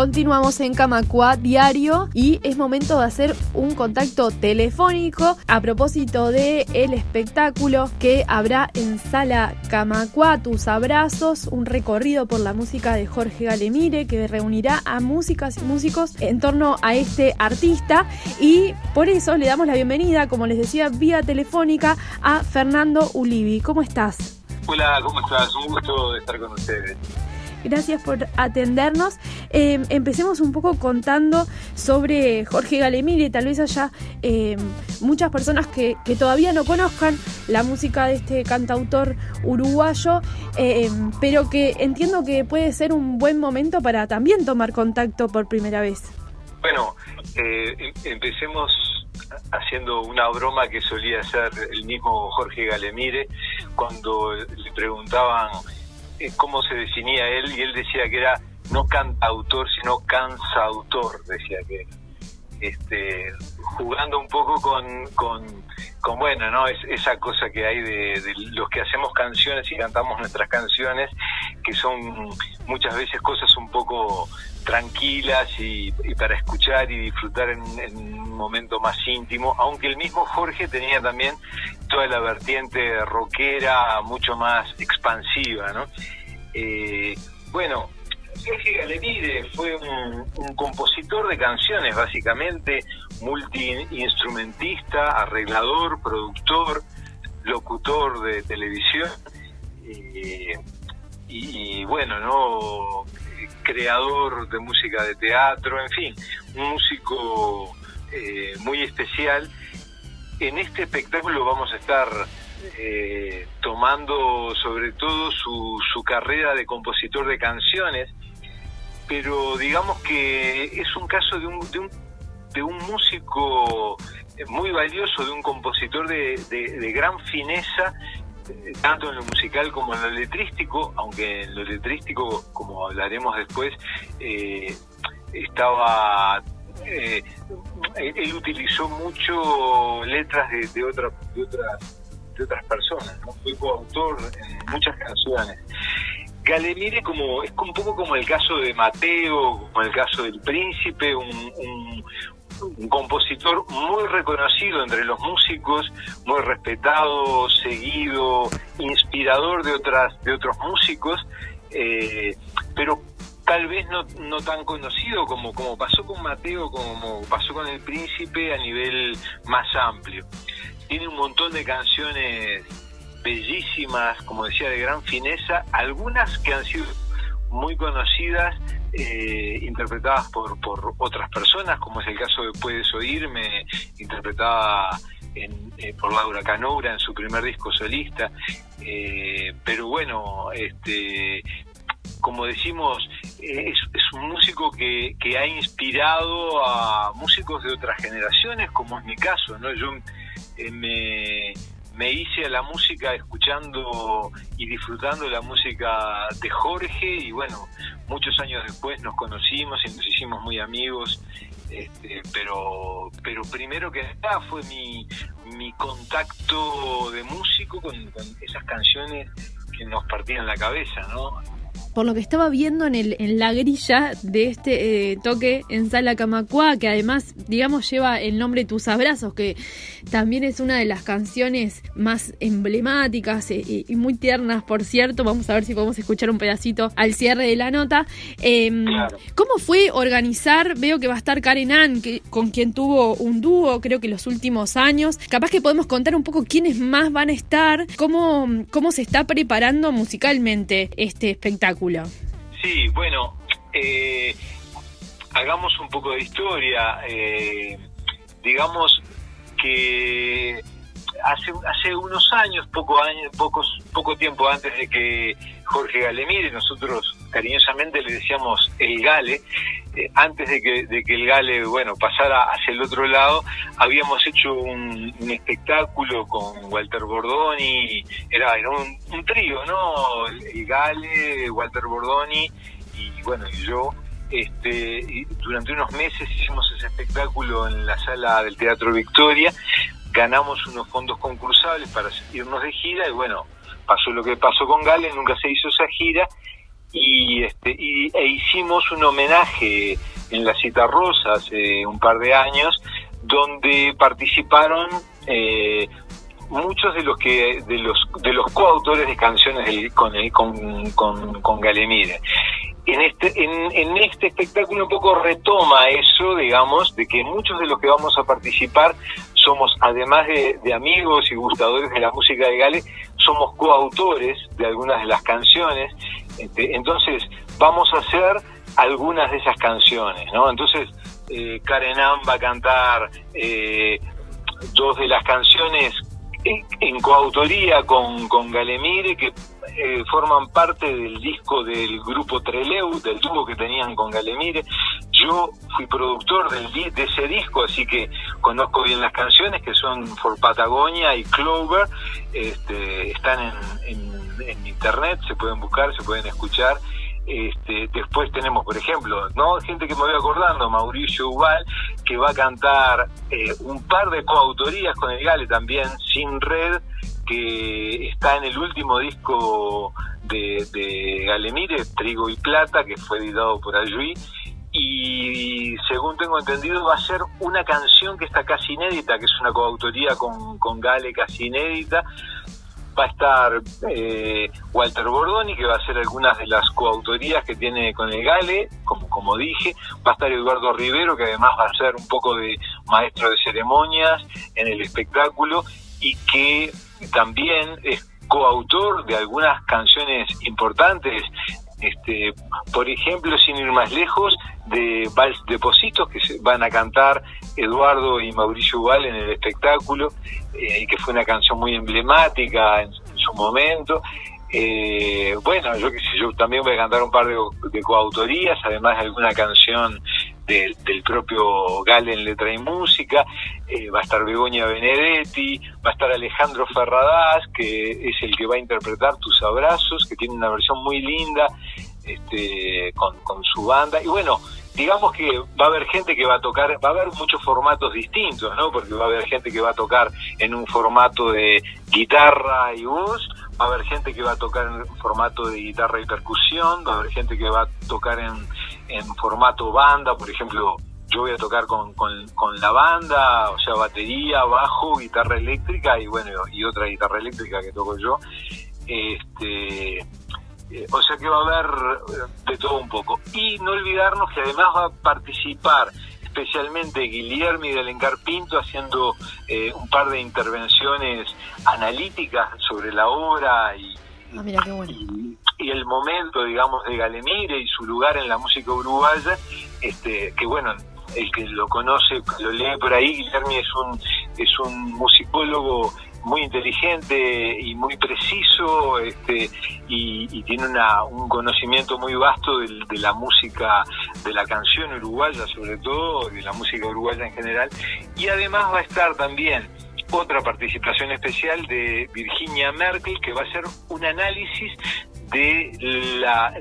Continuamos en Camacua Diario y es momento de hacer un contacto telefónico a propósito de el espectáculo que habrá en Sala Camacua, Tus Abrazos, un recorrido por la música de Jorge Galemire que reunirá a músicas y músicos en torno a este artista y por eso le damos la bienvenida, como les decía, vía telefónica a Fernando Ulivi. ¿Cómo estás? Hola, ¿cómo estás? Un gusto estar con ustedes. Gracias por atendernos. Eh, empecemos un poco contando sobre Jorge Galemire. Tal vez haya eh, muchas personas que, todavía no conozcan la música de este cantautor uruguayo, eh, pero que entiendo que puede ser un buen momento para también tomar contacto por primera vez. Bueno, em, empecemos haciendo una broma que solía hacer el mismo Jorge Galemire cuando le preguntaban cómo se definía él y él decía que era no cantautor sino cansautor decía que este jugando un poco con, con, con bueno no es esa cosa que hay de, los que hacemos canciones y cantamos nuestras canciones que son muchas veces cosas un poco tranquilas y, para escuchar y disfrutar en, un momento más íntimo, aunque el mismo Jorge tenía también toda la vertiente rockera mucho más expansiva, ¿no? Eh, bueno, Sergio Galemire fue un, compositor de canciones, básicamente, multiinstrumentista, arreglador, productor, locutor de televisión eh, y, bueno, no creador de música de teatro, en fin, un músico eh, muy especial. En este espectáculo vamos a estar eh, tomando sobre todo su, carrera de compositor de canciones, pero digamos que es un caso de un, de un, de un músico muy valioso, de un compositor de, de, gran fineza, tanto en lo musical como en lo letrístico, aunque en lo letrístico, como hablaremos después, eh, estaba él utilizó mucho letras de, de, de otras otras personas. Fue coautor en muchas canciones. Galemire como, es un poco como el caso de Mateo, como el caso del Príncipe, un, compositor muy reconocido entre los músicos, muy respetado, seguido, inspirador de otras de otros músicos, eh, pero tal vez no, no tan conocido como, como pasó con Mateo, como pasó con el Príncipe a nivel más amplio. Tiene un montón de canciones bellísimas, como decía, de gran fineza, algunas que han sido muy conocidas, eh, interpretadas por, por otras personas, como es el caso de Puedes Oírme, interpretada eh, por Laura Canoura en su primer disco solista. Eh, pero bueno, este, como decimos, es, es, un músico que, que ha inspirado a músicos de otras generaciones, como es mi caso, ¿no? Yo eh, me, me hice a la música escuchando y disfrutando la música de Jorge y bueno, muchos años después nos conocimos y nos hicimos muy amigos, este, pero, pero primero que nada fue mi, mi contacto de músico con, con esas canciones que nos partían la cabeza, ¿no? Por lo que estaba viendo en, el, en la grilla de este eh, toque en Sala Camacua, que además, digamos, lleva el nombre Tus Abrazos, que también es una de las canciones más emblemáticas y, muy tiernas, por cierto. Vamos a ver si podemos escuchar un pedacito al cierre de la nota. Em, ¿Cómo fue organizar? Veo que va a estar Karen Ann, que, con quien tuvo un dúo, creo que los últimos años. Capaz que podemos contar un poco quiénes más van a estar, cómo, cómo se está preparando musicalmente este espectáculo. Sí, bueno, eh, hagamos un poco de historia. Eh, digamos que hace hace unos años, poco poco tiempo antes de que Jorge Galemire, nosotros cariñosamente le decíamos el Gale, eh, antes de que, el Gale, bueno, pasara hacia el otro lado, habíamos hecho un, espectáculo con Walter Bordoni, era, era un, trío, ¿no? El, Gale, Walter Bordoni y bueno, y yo. Este, durante unos meses hicimos ese espectáculo en la sala del Teatro Victoria, ganamos unos fondos concursables para irnos de gira y bueno, pasó lo que pasó con Gale, nunca se hizo esa gira y, este, y, e hicimos un homenaje en la Cita Rosa hace un par de años, donde participaron eh, muchos de los que de los de los coautores de canciones con, el, con, con, con Galemire en este en, este espectáculo un poco retoma eso digamos de que muchos de los que vamos a participar somos además de, amigos y gustadores de la música de Gale somos coautores de algunas de las canciones. Este, entonces vamos a hacer algunas de esas canciones no entonces eh, Karen Ann va a cantar eh, dos de las canciones en, coautoría con, con Galemire, que eh, forman parte del disco del grupo Treleu, del dúo que tenían con Galemire. Yo fui productor de ese disco, así que conozco bien las canciones que son For Patagonia y Clover. Este, están en, en internet, se pueden buscar, se pueden escuchar. Este, después tenemos, por ejemplo, no gente que me voy acordando, Mauricio Ubal, que va a cantar eh, un par de coautorías con el Gale también, Sin Red, que está en el último disco de, de Galemire, Trigo y Plata, que fue editado por Ayui. Y según tengo entendido, va a ser una canción que está casi inédita, que es una coautoría con, con Gale casi inédita, va a estar eh, Walter Bordoni, que va a hacer algunas de las coautorías que tiene con el Gale, como, como dije, va a estar Eduardo Rivero, que además va a ser un poco de maestro de ceremonias en el espectáculo y que también es coautor de algunas canciones importantes este, por ejemplo, sin ir más lejos, de Vals Depositos, que se van a cantar Eduardo y Mauricio Ubal en el espectáculo, eh, que fue una canción muy emblemática en, su momento. Eh, bueno, yo yo también voy a cantar un par de, coautorías, además de alguna canción del, propio Gale en letra y música, eh, va a estar Begoña Benedetti, va a estar Alejandro Ferradas, que es el que va a interpretar Tus Abrazos, que tiene una versión muy linda este, con, su banda, y bueno, digamos que va a haber gente que va a tocar, va a haber muchos formatos distintos, ¿no? Porque va a haber gente que va a tocar en un formato de guitarra y voz, va a haber gente que va a tocar en formato de guitarra y percusión, va a haber gente que va a tocar en, en formato banda, por ejemplo, yo voy a tocar con, con, con, la banda, o sea, batería, bajo, guitarra eléctrica y bueno, y otra guitarra eléctrica que toco yo. Este, eh, o sea que va a haber eh, de todo un poco. Y no olvidarnos que además va a participar especialmente Guillermo del Encar Pinto haciendo eh, un par de intervenciones analíticas sobre la obra y, ah, y, el momento, digamos, de Galemire y su lugar en la música uruguaya, este, que bueno, el que lo conoce, lo lee por ahí, Guillermo es un, es un musicólogo muy inteligente y muy preciso este, y, tiene una, un conocimiento muy vasto de, la música, de la canción uruguaya sobre todo, de la música uruguaya en general. Y además va a estar también otra participación especial de Virginia Merkel, que va a hacer un análisis de la,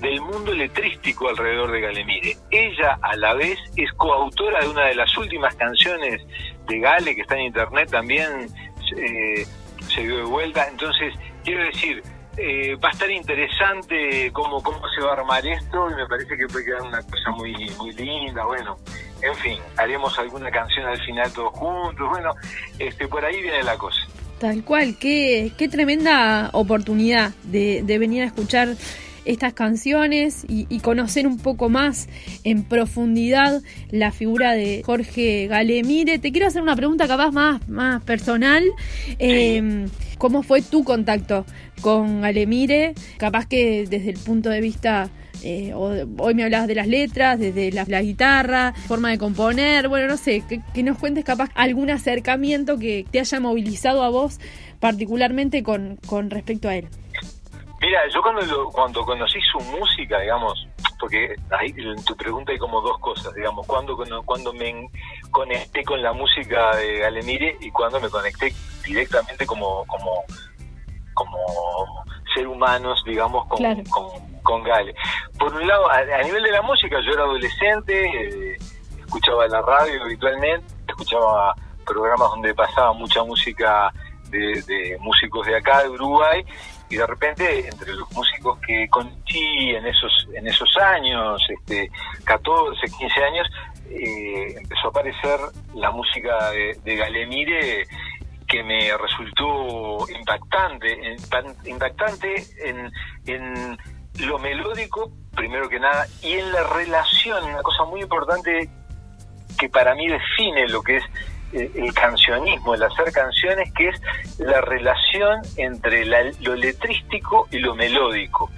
del mundo letrístico alrededor de Galemire. Ella a la vez es coautora de una de las últimas canciones de Gale que está en internet también eh, se dio de vuelta. Entonces, quiero decir, eh, va a estar interesante cómo, cómo se va a armar esto y me parece que puede quedar una cosa muy, muy linda. Bueno, en fin, haremos alguna canción al final todos juntos. Bueno, este, por ahí viene la cosa. Tal cual, qué, qué tremenda oportunidad de, de venir a escuchar estas canciones y, conocer un poco más en profundidad la figura de Jorge Galemire. Te quiero hacer una pregunta capaz más, más personal. Em, ¿Cómo fue tu contacto con Galemire? Capaz que desde el punto de vista... Eh, hoy me hablabas de las letras, desde la, guitarra, forma de componer, bueno, no sé, que, que, nos cuentes capaz algún acercamiento que te haya movilizado a vos particularmente con, con respecto a él. Mira, yo cuando cuando conocí su música, digamos, porque ahí en tu pregunta hay como dos cosas, digamos, cuando cuando me conecté con la música de Galemire y cuando me conecté directamente como como como ser humanos, digamos, con, con, Gale. Por un lado, a, nivel de la música, yo era adolescente, eh, escuchaba la radio habitualmente, escuchaba programas donde pasaba mucha música de, de músicos de acá, de Uruguay, y de repente entre los músicos que conocí en esos en esos años, este 14, 15 años, eh, empezó a aparecer la música de, de Galemire que me resultó impactante, impactante en, en lo melódico, primero que nada, y en la relación, una cosa muy importante que para mí define lo que es eh, el cancionismo, el hacer canciones, que es la relación entre lo letrístico y lo melódico.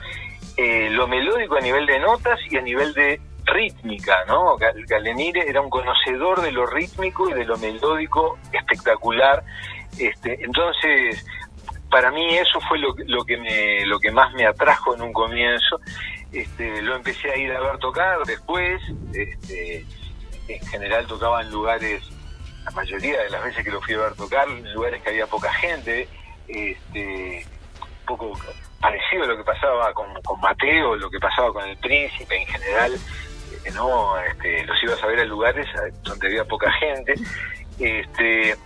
Eh, lo melódico a nivel de notas y a nivel de rítmica, ¿no? Galenire era un conocedor de lo rítmico y de lo melódico espectacular. Este, entonces, para mí eso fue lo, lo, que me, lo que más me atrajo en un comienzo. Este, lo empecé a ir a ver tocar después. Este, en general tocaba en lugares, la mayoría de las veces que lo fui a ver tocar, en lugares que había poca gente. Este, poco parecido a lo que pasaba con, con Mateo, lo que pasaba con el príncipe en general. Eh, no este, los ibas a ver en lugares donde había poca gente. Este,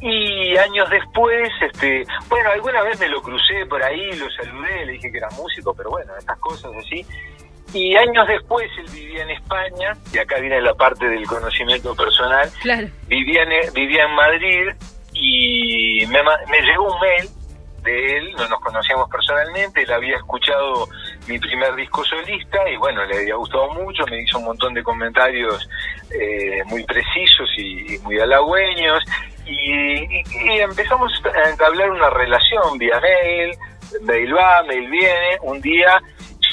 y años después, este, bueno, alguna vez me lo crucé por ahí, lo saludé, le dije que era músico, pero bueno, estas cosas así. Y años después él vivía en España, y acá viene la parte del conocimiento personal. Claro. Vivía en, vivía en Madrid y me, me llegó un mail de él, no nos conocíamos personalmente, él había escuchado mi primer disco solista y bueno, le había gustado mucho, me hizo un montón de comentarios eh, muy precisos y, muy halagüeños y, empezamos a entablar una relación vía mail, mail va, mail viene, un día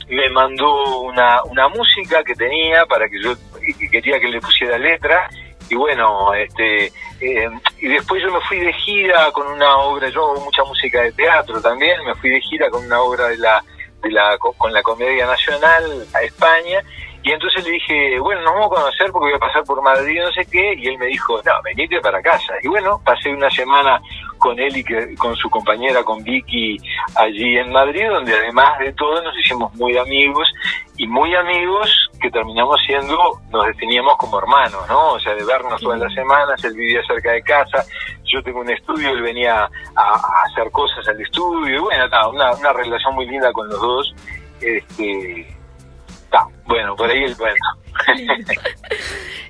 me mandó una, una música que tenía para que yo que quería que le pusiera letra y bueno, este eh, y después yo me fui de gira con una obra, yo hago mucha música de teatro también, me fui de gira con una obra de la, de la con la Comedia Nacional a España y entonces le dije, bueno, nos vamos a conocer porque voy a pasar por Madrid, no sé qué, y él me dijo, no, venite para casa. Y bueno, pasé una semana con él y que, con su compañera, con Vicky, allí en Madrid, donde además de todo nos hicimos muy amigos, y muy amigos que terminamos siendo, nos definíamos como hermanos, ¿no? O sea, de vernos todas las semanas, él vivía cerca de casa, yo tengo un estudio, él venía a, hacer cosas al estudio, y bueno, una, una relación muy linda con los dos. Este, bueno, por ahí el bueno.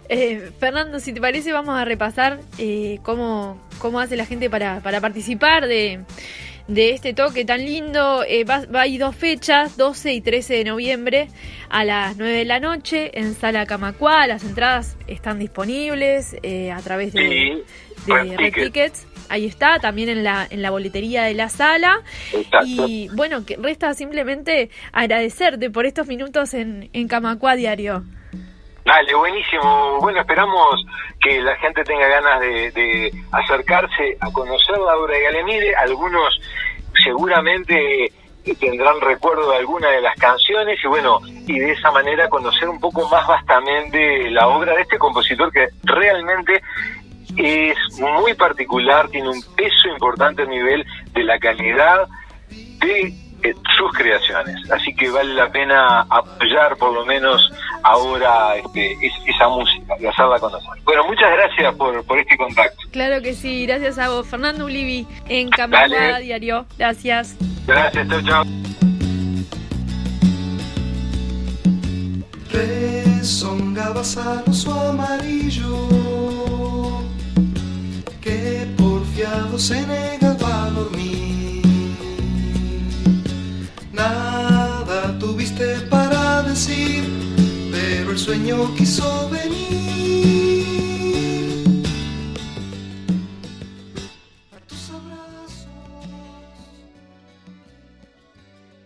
eh, Fernando, si te parece, vamos a repasar eh, cómo, cómo hace la gente para, para participar de, de este toque tan lindo. Eh, va, va, hay dos fechas, 12 y 13 de noviembre a las 9 de la noche en Sala Camacua. Las entradas están disponibles eh, a través de, Red, Tickets. Ahí está, también en la, en la boletería de la sala. Y bueno, que resta simplemente agradecerte por estos minutos en, en Camacua Diario. Dale, buenísimo. Bueno, esperamos que la gente tenga ganas de, acercarse a conocer la obra de Galemire. Algunos seguramente tendrán recuerdo de alguna de las canciones y bueno, y de esa manera conocer un poco más vastamente la obra de este compositor que realmente es muy particular, tiene un peso importante a nivel de la calidad de eh, sus creaciones. Así que vale la pena apoyar por lo menos ahora este, esa música y hacerla conocer. Bueno, muchas gracias por, por este contacto. Claro que sí, gracias a vos. Fernando Ulivi en Camarada Diario. Gracias. Gracias, chao, chao. amarillo porfiado se negaba a dormir. Nada tuviste para decir, pero el sueño quiso venir.